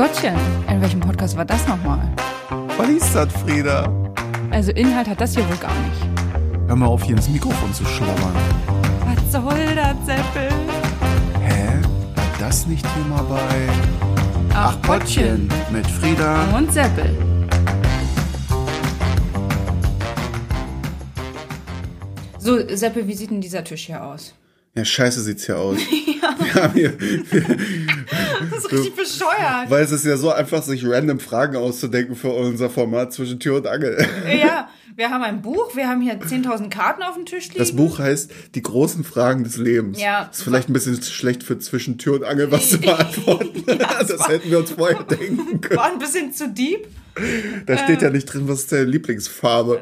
Gottchen, in welchem Podcast war das nochmal? Was ist das, Frieda? Also Inhalt hat das hier wohl gar nicht. Hör mal auf, hier ins Mikrofon zu schlabbern. Was soll das, Seppel? Hä? War das nicht hier mal bei mit Frieda? und Seppel. So, Seppel, wie sieht denn dieser Tisch hier aus? Ja, scheiße sieht's hier aus. Wir haben hier, Das ist richtig bescheuert. weil es ist ja so einfach, sich random Fragen auszudenken für unser Format zwischen Tür und Angel. Ja, wir haben ein Buch, wir haben hier 10.000 Karten auf dem Tisch liegen. Das Buch heißt Die großen Fragen des Lebens. Ja. Ist vielleicht ein bisschen schlecht für zwischen Tür und Angel was zu beantworten. das hätten wir uns vorher denken können. war ein bisschen zu deep. Da steht ja nicht drin, was ist deine Lieblingsfarbe.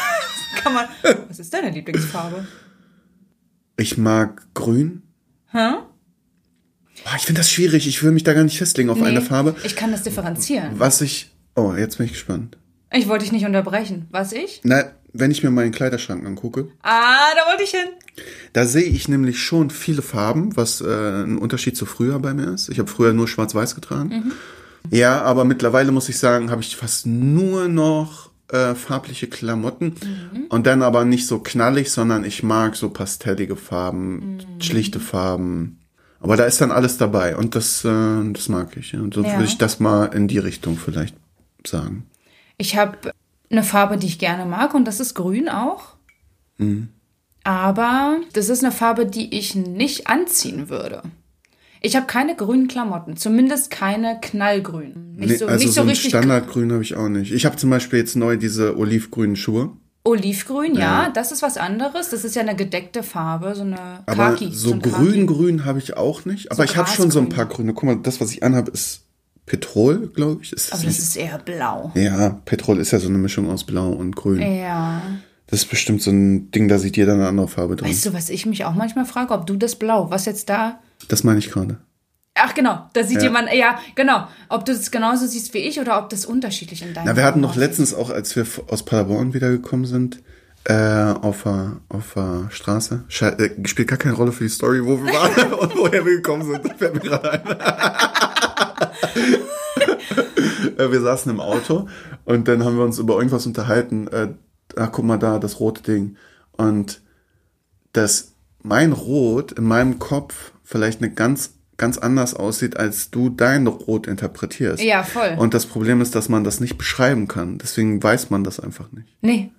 Kann man. Was ist deine Lieblingsfarbe? Ich mag grün. Hä? Oh, ich finde das schwierig. Ich will mich da gar nicht festlegen auf Nee, eine Farbe. Ich kann das differenzieren. Was ich. Oh, jetzt bin ich gespannt. Ich wollte dich nicht unterbrechen. Was ich? Na, wenn ich mir meinen Kleiderschrank angucke, Ah, da wollte ich hin. da sehe ich nämlich schon viele Farben, was äh, ein Unterschied zu früher bei mir ist. Ich habe früher nur schwarz-weiß getragen. Ja, aber mittlerweile muss ich sagen, habe ich fast nur noch äh, farbliche Klamotten und dann aber nicht so knallig, sondern ich mag so pastellige Farben, schlichte Farben. Aber da ist dann alles dabei und das, äh, das mag ich. Und so Ja. würde ich das mal in die Richtung vielleicht sagen. Ich habe eine Farbe, die ich gerne mag und das ist grün auch. Aber das ist eine Farbe, die ich nicht anziehen würde. Ich habe keine grünen Klamotten, zumindest keine knallgrünen. Nicht Nee, so, also nicht so, so ein richtig Standardgrün habe ich auch nicht. Ich habe zum Beispiel jetzt neu diese olivgrünen Schuhe. Olivgrün, ja, das ist was anderes. Das ist ja eine gedeckte Farbe, so eine Aber Khaki. so ein grün-grün habe ich auch nicht. Aber So ich habe schon so ein paar grüne. Guck mal, das, was ich anhabe, ist Petrol, glaube ich. Ist das Aber das nicht? ist eher blau. ja, Petrol ist ja so eine Mischung aus Blau und Grün. Ja. Das ist bestimmt so ein Ding, da sieht jeder eine andere Farbe drin. Weißt du, was ich mich auch manchmal frage, ob du das Blau, was jetzt da Das meine ich gerade. Ach genau, da sieht Ja. jemand, ja, genau. Ob du das genauso siehst wie ich oder ob das unterschiedlich in deinem Na, wir hatten noch letztens auch, als wir aus Paderborn wiedergekommen sind, äh, auf der, auf der Straße. Sche äh, spielt gar keine Rolle für die Story, wo wir waren und woher wir gekommen sind. Das fällt mir gerade ein. Äh, wir saßen im Auto und dann haben wir uns über irgendwas unterhalten. Äh, ach, guck mal da, das rote Ding. Und dass mein Rot in meinem Kopf vielleicht eine ganz ganz anders aussieht, als du dein Rot interpretierst. Ja, voll. Und das Problem ist, dass man das nicht beschreiben kann. Deswegen weiß man das einfach nicht. Nee.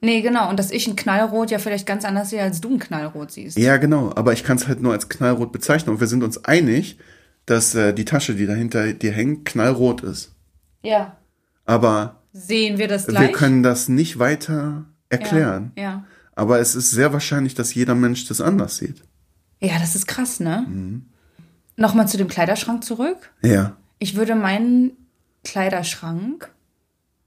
Nee, genau. Und dass ich ein Knallrot ja vielleicht ganz anders sehe, als du ein Knallrot siehst. Ja, genau. Aber ich kann es halt nur als knallrot bezeichnen. Und wir sind uns einig, dass äh, die Tasche, die dahinter dir hängt, knallrot ist. Ja. Aber Sehen wir das gleich? wir können das nicht weiter erklären. Ja. ja. Aber es ist sehr wahrscheinlich, dass jeder Mensch das anders sieht. Ja, das ist krass, ne? Mhm. Nochmal zu dem Kleiderschrank zurück. Ja. Ich würde meinen Kleiderschrank,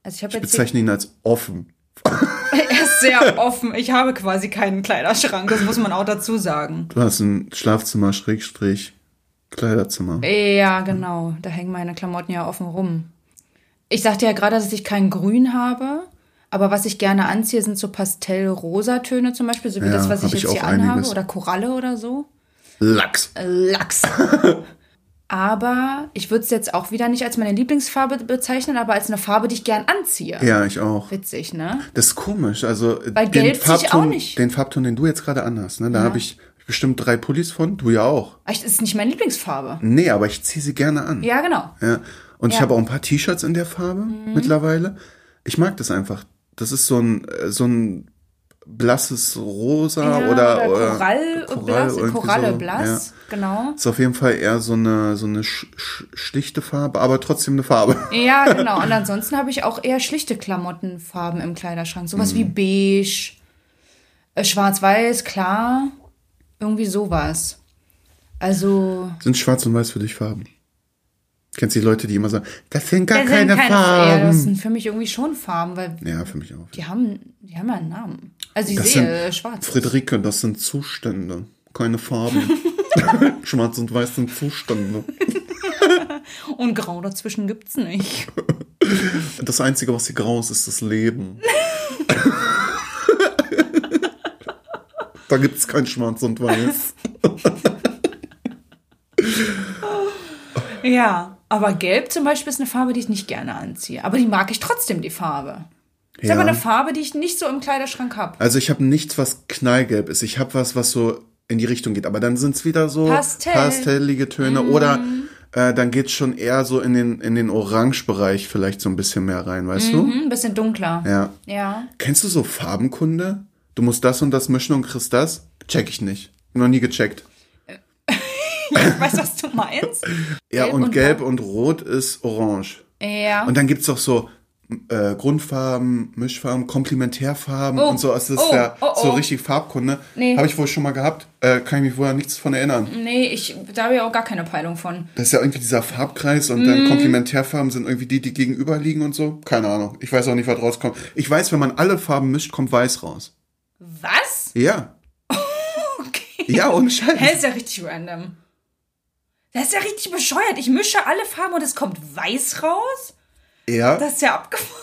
also ich habe Ich jetzt hier, bezeichne ihn als offen. er ist sehr offen. Ich habe quasi keinen Kleiderschrank, das muss man auch dazu sagen. Du hast ein Schlafzimmer, Schrägstrich, Kleiderzimmer. Ja, genau. Da hängen meine Klamotten ja offen rum. Ich sagte ja gerade, dass ich kein Grün habe. Aber was ich gerne anziehe, sind so Pastell-Rosa-Töne zum Beispiel, so wie Ja, das, was ich ich jetzt hier auch anhabe. einiges. Oder Koralle oder so. Lachs. Lachs. aber ich würde es jetzt auch wieder nicht als meine Lieblingsfarbe bezeichnen, aber als eine Farbe, die ich gern anziehe. Ja, ich auch. Witzig, ne? Das ist komisch. Also Weil den ich Farbton, auch nicht. den Farbton, den du jetzt gerade anhast, ne, da habe ich bestimmt drei Pullis von. Du ja auch. Das ist nicht meine Lieblingsfarbe. Nee, aber ich ziehe sie gerne an. Ja, genau. Ja. Und ich Ja. Mhm. habe auch ein paar T-Shirts in der Farbe mittlerweile. Ich mag das einfach. Das ist so ein äh, so ein blasses Rosa Ja, oder, Korall, Korall, blass, Koralle so. blass, genau. Ist auf jeden Fall eher so eine so eine sch sch schlichte Farbe, aber trotzdem eine Farbe. Ja, genau. Und ansonsten habe ich auch eher schlichte Klamottenfarben im Kleiderschrank. Sowas Mhm. wie beige, äh, schwarz-weiß, klar. Irgendwie sowas. Also. Sind Schwarz und Weiß für dich Farben? Kennst du die Leute, die immer sagen, das sind gar das keine, sind Ja, Farben? das sind für mich irgendwie schon Farben, weil Ja, für mich auch. die haben, die haben ja einen Namen. Also ich Das sehe sind, äh, schwarz. Friederike, das sind Zustände, keine Farben. Schwarz und Weiß sind Zustände. Und grau dazwischen gibt's nicht. Das Einzige, was hier grau ist, ist das Leben. da gibt es kein Schwarz und Weiß. Ja. aber Gelb zum Beispiel ist eine Farbe, die ich nicht gerne anziehe. Aber die mag ich trotzdem, die Farbe. Ist Ja. aber eine Farbe, die ich nicht so im Kleiderschrank habe. Also ich habe nichts, was knallgelb ist. Ich habe was, was so in die Richtung geht. Aber dann sind es wieder so Pastell. Mhm. pastellige Töne. Oder äh, dann geht's schon eher so in den, in den Orange-Bereich vielleicht so ein bisschen mehr rein, weißt du? Hm, ein bisschen dunkler. Ja. Ja. Kennst du so Farbenkunde? Du musst das und das mischen und kriegst das? Check ich nicht. Noch nie gecheckt. Ich weiß, was du meinst. Ja, Gelb und, und gelb und rot ist orange. Ja. Und dann gibt's doch so äh, Grundfarben, Mischfarben, Komplementärfarben Oh, und so. Also das ist oh, ja oh, so oh. richtig Farbkunde. Nee. Habe ich wohl schon mal gehabt. Äh, kann ich mich wohl an nichts von erinnern. nee, ich, da habe ich auch gar keine Peilung von. Das ist ja irgendwie dieser Farbkreis und dann Komplementärfarben sind irgendwie die, die gegenüber liegen und so. Keine Ahnung. Ich weiß auch nicht, was rauskommt. Ich weiß, wenn man alle Farben mischt, kommt weiß raus. Was? Ja. Okay. Ja, ohne Scheiß. Hä, ist ja richtig random. Das ist ja richtig bescheuert. Ich mische alle Farben und es kommt weiß raus? Ja. Das ist ja abgefahren.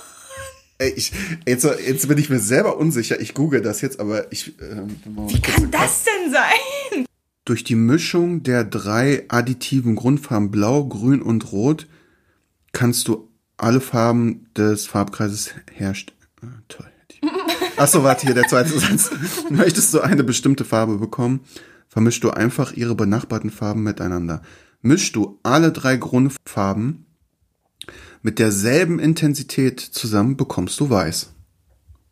Ich, jetzt, jetzt bin ich mir selber unsicher. Ich google das jetzt, aber ich. Ähm, Wie kann das denn sein? Durch die Mischung der drei additiven Grundfarben Blau, Grün und Rot kannst du alle Farben des Farbkreises herstellen. Ah, toll. Achso, warte hier, der zweite Satz. Möchtest du eine bestimmte Farbe bekommen, vermischst du einfach ihre benachbarten Farben miteinander. Mischst du alle drei Grundfarben mit derselben Intensität zusammen, bekommst du weiß.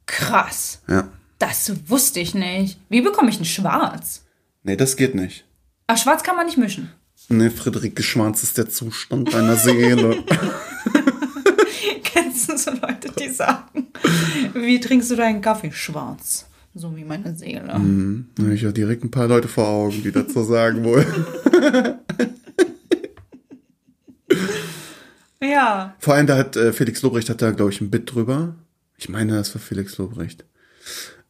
Krass. Ja. Das wusste ich nicht. Wie bekomme ich ein Schwarz? Nee, das geht nicht. Ach, Schwarz kann man nicht mischen. Nee, Friederike Schwarz ist der Zustand deiner Seele. Kennst du so Leute, die sagen, wie trinkst du deinen Kaffee? Schwarz. So wie meine Seele. Hab ich ja direkt ein paar Leute vor Augen, die dazu sagen wollen. Ja. Vor allem, da hat äh, Felix Lobrecht hat da, glaube ich, ein Bit drüber. Ich meine, das war Felix Lobrecht.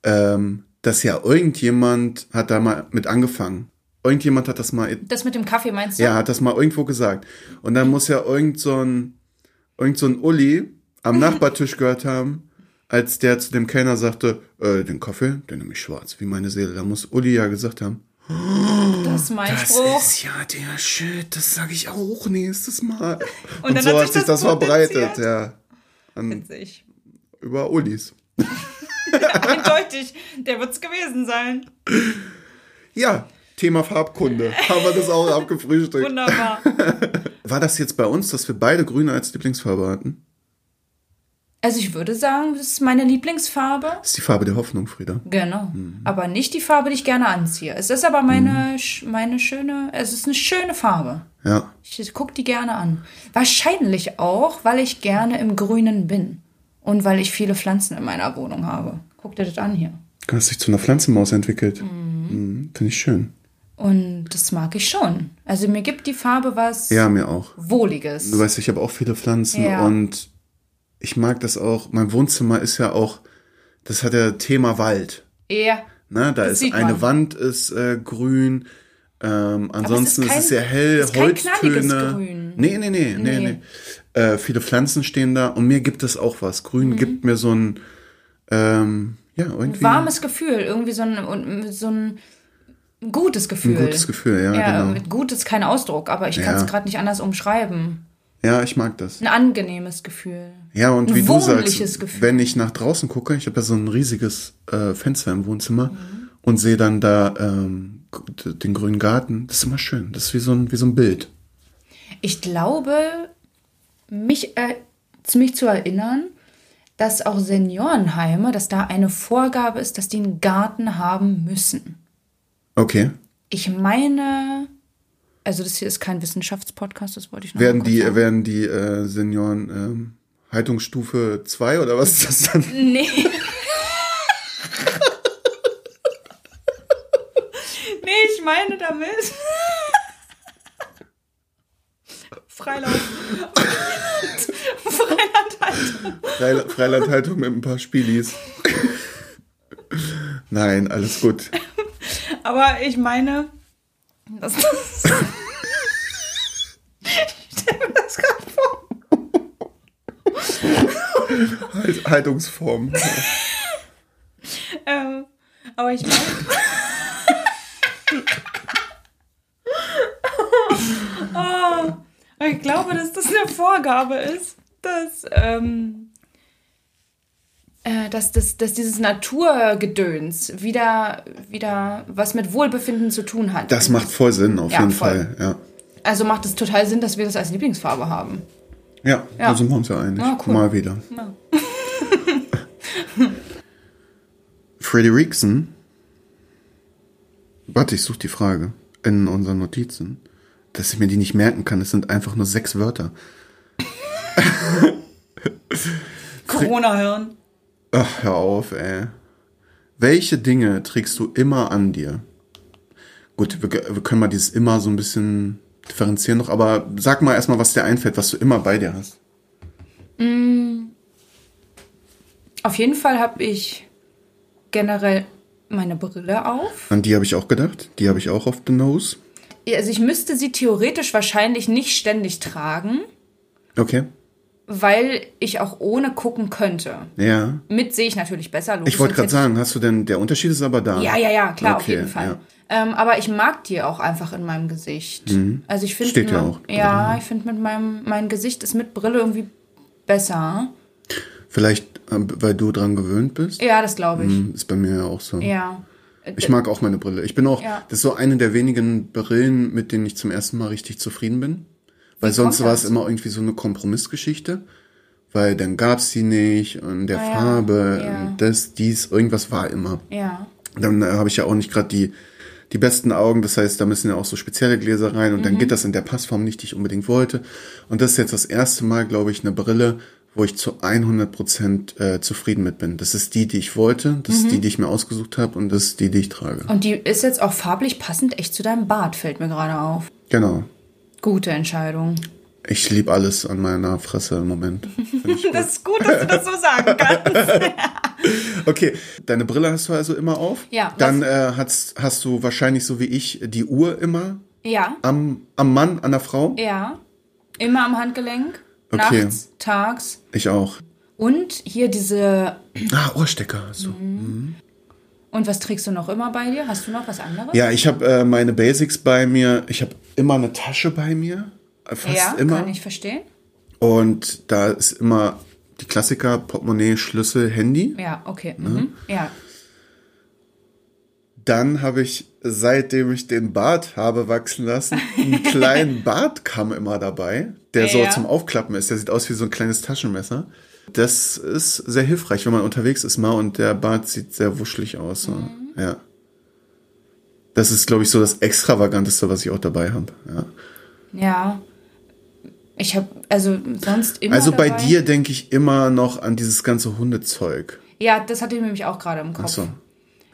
Ähm, dass ja irgendjemand hat da mal mit angefangen. Irgendjemand hat das mal, Das mit dem Kaffee meinst du? ja, hat das mal irgendwo gesagt. Und dann muss ja irgend so ein, irgend so ein Uli am Nachbartisch gehört haben, als der zu dem Kellner sagte, äh, den Kaffee, den nehme ich schwarz, wie meine Seele. Da muss Uli ja gesagt haben, Das ist mein Das Spruch. ist ja der Shit, das sage ich auch nächstes Mal. Und, dann so hat sich das das verbreitet, ja. An, Witzig. über Ulis. Eindeutig. Der wird's gewesen sein. Ja, Thema Farbkunde. Haben wir das auch abgefrühstückt. Wunderbar. War das jetzt bei uns, dass wir beide Grüne als Lieblingsfarbe hatten? Also ich würde sagen, das ist meine Lieblingsfarbe. Das ist die Farbe der Hoffnung, Frieda. Genau. Aber nicht die Farbe, die ich gerne anziehe. Es ist aber meine, sch- meine schöne, es ist eine schöne Farbe. Ja. Ich gucke die gerne an. Wahrscheinlich auch, weil ich gerne im Grünen bin. Und weil ich viele Pflanzen in meiner Wohnung habe. Guck dir das an hier. Du hast dich zu einer Pflanzenmaus entwickelt. Mhm. Finde ich schön. Und das mag ich schon. Also mir gibt die Farbe was Ja, mir auch. Wohliges. Du weißt, ich habe auch viele Pflanzen Ja. und ich mag das auch. Mein Wohnzimmer ist ja auch, das hat ja Thema Wald. Ja. Ne, da ist eine man. Wand ist äh, grün. Ähm, ansonsten ist, kein- es sehr hell, es ist Holztöne. Grün. Nee, nee, nee, nee, Nee. nee. Äh, viele Pflanzen stehen da und mir gibt es auch was. Mhm. Grün gibt mir so ein ähm, ja, irgendwie Warmes Gefühl. Irgendwie so ein, und so ein gutes Gefühl. ein gutes Gefühl, ja, Ja, genau. mit gut ist kein Ausdruck, aber ich kann es Ja. gerade nicht anders umschreiben. Ja, ich mag das. Ein angenehmes Gefühl. Ja, und Ein wie du sagst, Gefühl. wenn ich nach draußen gucke, ich habe ja so ein riesiges äh, Fenster im Wohnzimmer Mhm. und sehe dann da ähm, den grünen Garten. Das ist immer schön. Das ist wie so ein, wie so ein Bild. Ich glaube, mich, äh, mich zu erinnern, dass auch Seniorenheime, dass da eine Vorgabe ist, dass die einen Garten haben müssen. Okay. Ich meine, also das hier ist kein Wissenschaftspodcast, das wollte ich noch Werden die, sagen. werden die äh, Senioren ähm, Haltungsstufe 2 oder was ist das dann? Nee. nee, ich meine damit. Freilauf. Freilandhaltung. Freil- Freilandhaltung mit ein paar Spielis. Nein, alles gut. Aber ich meine, dass das. ich stell mir das gerade vor. Halt, Haltungsform. Ähm, aber ich meine. oh, Ich glaube, dass das eine Vorgabe ist, dass, ähm, äh, dass, dass, dass dieses Naturgedöns wieder, wieder was mit Wohlbefinden zu tun hat. Das macht voll Sinn, auf Ja, jeden voll. Fall. Ja, Also macht es total Sinn, dass wir das als Lieblingsfarbe haben. ja, Ja. da sind wir uns ja einig. Ja, cool. Mal wieder. Ja. Freddie Rickson. Warte, ich suche die Frage in unseren Notizen. Dass ich mir die nicht merken kann. Es sind einfach nur sechs Wörter. Corona hören. Ach, hör auf, ey. Welche Dinge trägst du immer an dir? Gut, wir, wir können mal dieses immer so ein bisschen differenzieren noch, aber sag mal erstmal, was dir einfällt, was du immer bei dir hast. Auf jeden Fall habe ich generell meine Brille auf. An die habe ich auch gedacht. Die habe ich auch auf the nose. Also ich müsste sie theoretisch wahrscheinlich nicht ständig tragen, Okay. Weil ich auch ohne gucken könnte. Ja. Mit sehe ich natürlich besser. logisch, Ich wollte gerade sagen, hast du denn, der Unterschied ist aber da. Ja, ja, ja, klar, auf Okay, jeden Fall. ja. Ähm, aber ich mag die auch einfach in meinem Gesicht. Also ich finde, Mhm. Steht ja auch ja, ich finde mit meinem mein Gesicht ist mit Brille irgendwie besser. Vielleicht, ähm, weil du dran gewöhnt bist. Ja, das glaube ich. Hm, Ist bei mir ja auch so. Ja. Ich mag auch meine Brille. Ich bin auch, Ja. das ist so eine der wenigen Brillen, mit denen ich zum ersten Mal richtig zufrieden bin. Weil sonst war es immer irgendwie so eine Kompromissgeschichte. Weil dann gab's die nicht und der Ah Farbe ja. und das, dies, irgendwas war immer. Ja. Dann äh, habe ich ja auch nicht gerade die, die besten Augen, das heißt, da müssen ja auch so spezielle Gläser rein und dann Mhm. geht das in der Passform nicht, die ich unbedingt wollte. Und das ist jetzt das erste Mal, glaube ich, eine Brille, wo ich zu 100 Prozent äh, zufrieden mit bin. Das ist die, die ich wollte, das Mhm. ist die, die ich mir ausgesucht habe und das ist die, die ich trage. Und die ist jetzt auch farblich passend echt zu deinem Bart, fällt mir gerade auf. Genau. Gute Entscheidung. Ich liebe alles an meiner Fresse im Moment. Das ist gut, dass du das so sagen kannst. Okay, deine Brille hast du also immer auf. Ja, Dann äh, hast, hast du wahrscheinlich so wie ich die Uhr immer ja, am, am Mann, an der Frau. ja. Immer am Handgelenk. Okay. Nachts, tags. Ich auch. Und hier diese. Ah, Ohrstecker hast du. Und was trägst du noch immer bei dir? Hast du noch was anderes? Ja, ich habe äh, meine Basics bei mir. Ich habe immer eine Tasche bei mir. Äh, Fast Ja, immer. kann ich verstehen. Und da ist immer die Klassiker, Portemonnaie, Schlüssel, Handy. Ja, okay. Ne? Mhm. Ja. Dann habe ich, seitdem ich den Bart habe wachsen lassen, einen kleinen Bartkamm immer dabei, der so Ja. zum Aufklappen ist. Der sieht aus wie so ein kleines Taschenmesser. Das ist sehr hilfreich, wenn man unterwegs ist mal und der Bart sieht sehr wuschelig aus. So. Mhm. Ja. Das ist, glaube ich, so das Extravaganteste, was ich auch dabei habe. Ja. Ja. Ich habe also sonst immer. Also bei dabei. dir denke ich immer noch an dieses ganze Hundezeug. Ja, das hatte ich nämlich auch gerade im Kopf. So.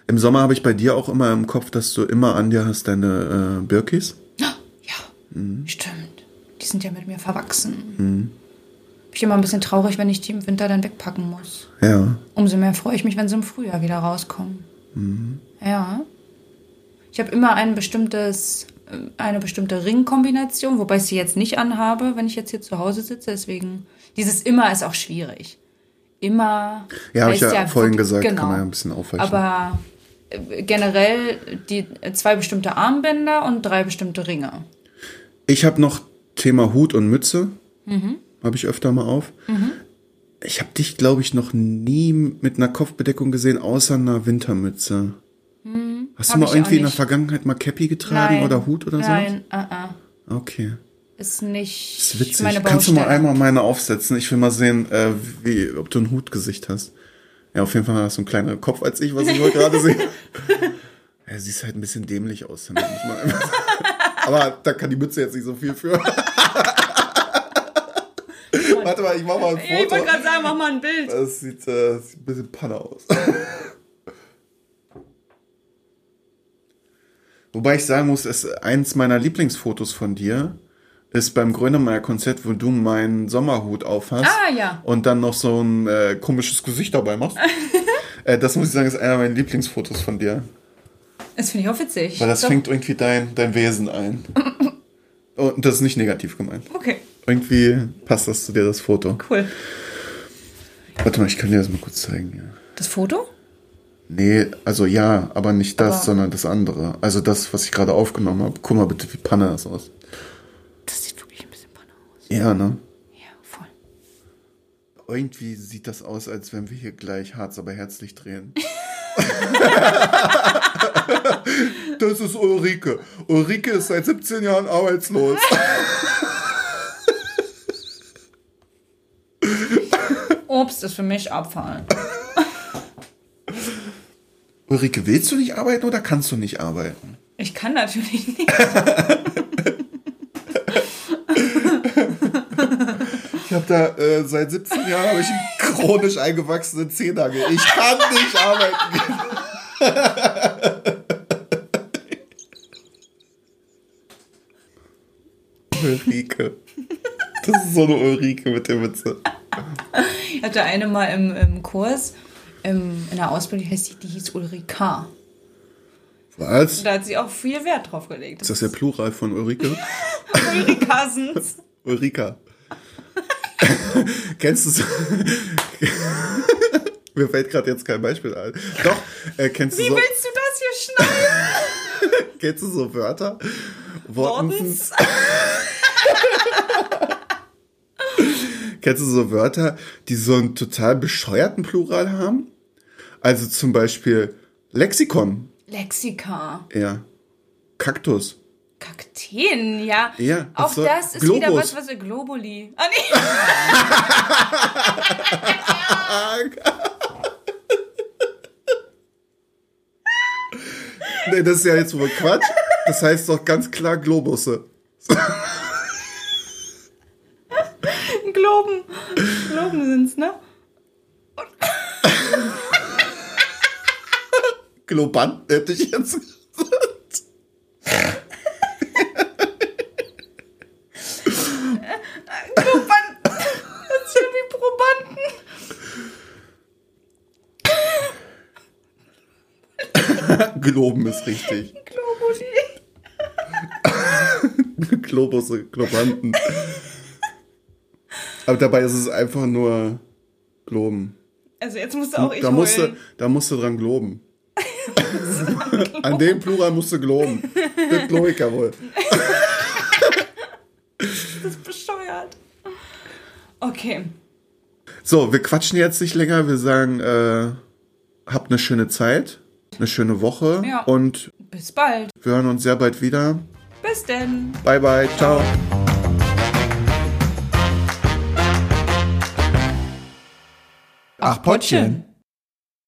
Im Sommer habe ich bei dir auch immer im Kopf, dass du immer an dir hast deine äh, Birkis. Ja, Mhm. stimmt. Die sind ja mit mir verwachsen. Bin ich immer ein bisschen traurig, wenn ich die im Winter dann wegpacken muss. Ja. Umso mehr freue ich mich, wenn sie im Frühjahr wieder rauskommen. Ja. Ich habe immer ein bestimmtes, eine bestimmte Ringkombination, wobei ich sie jetzt nicht anhabe, wenn ich jetzt hier zu Hause sitze. Deswegen, dieses immer ist auch schwierig. Immer. Ja, habe ich heißt ja, vorhin wirklich- gesagt, genau. kann man ja ein bisschen aufweichen. Aber äh, generell die zwei bestimmte Armbänder und drei bestimmte Ringe. Ich habe noch Thema Hut und Mütze. Mhm. Habe ich öfter mal auf. Ich habe dich, glaube ich, noch nie mit einer Kopfbedeckung gesehen, außer einer Wintermütze. Hast du mal irgendwie in der. Vergangenheit mal Cappy getragen oder Hut oder so? Nein, uh -uh. Okay. ist nicht ist witzig. meine Kannst du mal Baustelle. einmal meine aufsetzen? Ich will mal sehen, äh, wie, ob du ein Hutgesicht hast. Ja, auf jeden Fall hast du einen kleineren Kopf als ich, was ich wohl gerade sehe. Ja, siehst halt ein bisschen dämlich aus. Aber da kann die Mütze jetzt nicht so viel für. Warte mal, ich mach mal ein Ja, ich wollte Foto. gerade sagen, mach mal ein Bild. Das sieht, äh, sieht ein bisschen Panne aus. Wobei ich sagen muss, es, eins meiner Lieblingsfotos von dir ist beim Grönemeyer-Konzert, wo du meinen Sommerhut aufhast. Ah, ja. Und dann noch so ein äh, komisches Gesicht dabei machst. äh, das muss ich sagen, ist einer meiner Lieblingsfotos von dir. Das finde ich auch witzig. Weil das Doch. fängt irgendwie dein, dein Wesen ein. Und das ist nicht negativ gemeint. Okay, Irgendwie passt das zu dir, das Foto. cool. Warte mal, ich kann dir das mal kurz zeigen. Ja. Das Foto? Nee, also ja, aber nicht das, Aber- sondern das andere. Also das, was ich gerade aufgenommen habe. Guck mal bitte, wie Panne das aus. Das sieht wirklich ein bisschen panne Ja, ne? Ja, voll. Irgendwie sieht das aus, als wenn wir hier gleich Harz aber herzlich drehen. das ist Ulrike. Ulrike ist seit 17 Jahren arbeitslos. Obst ist für mich Abfall. Ulrike, willst du nicht arbeiten oder kannst du nicht arbeiten? Ich kann natürlich nicht. Ich habe da äh, seit 17 Jahren habe ich einen chronisch eingewachsenen Zehennagel. Ich kann nicht arbeiten. Ulrike. Das ist so eine Ulrike mit der Witze. Ich hatte eine mal im, im Kurs, im, in der Ausbildung, heißt die, die hieß Ulrika. Was? Da hat sie auch viel Wert drauf gelegt. Ist das der Plural von Ulrike? Ulrikasens. Ulrika. Kennst du so? Mir fällt gerade jetzt kein Beispiel ein. Doch, äh, kennst du Wie so? willst du das hier schneiden? Kennst du so Wörter? Wortens. Kennst du so Wörter, die so einen total bescheuerten Plural haben? Also zum Beispiel Lexikon. Lexika. Ja. Kaktus. Kakteen, ja. Ja, Auch das so- das ist Globus. wieder was, was wir Globuli. Ah, nee. Nee, das ist ja jetzt wohl Quatsch. Das heißt doch ganz klar Globusse. Globen. Globen sind's, ne? Globant hätte ich jetzt gesagt. Globan. Das ist ja wie Probanden. Globen ist richtig. Globuli. Globusse, Globanten. Aber dabei ist es einfach nur Globen. Also jetzt musst du auch ich da, musst du, heulen. da musst du dran globen. An dem Plural musst du globen. Das Logiker wohl. Das ist bescheuert. Okay. So, wir quatschen jetzt nicht länger. Wir sagen, äh, habt eine schöne Zeit, eine schöne Woche Ja. und Bis bald. wir hören uns sehr bald wieder. Bis denn. Bye, bye. Ciao. Ach, Pottchen.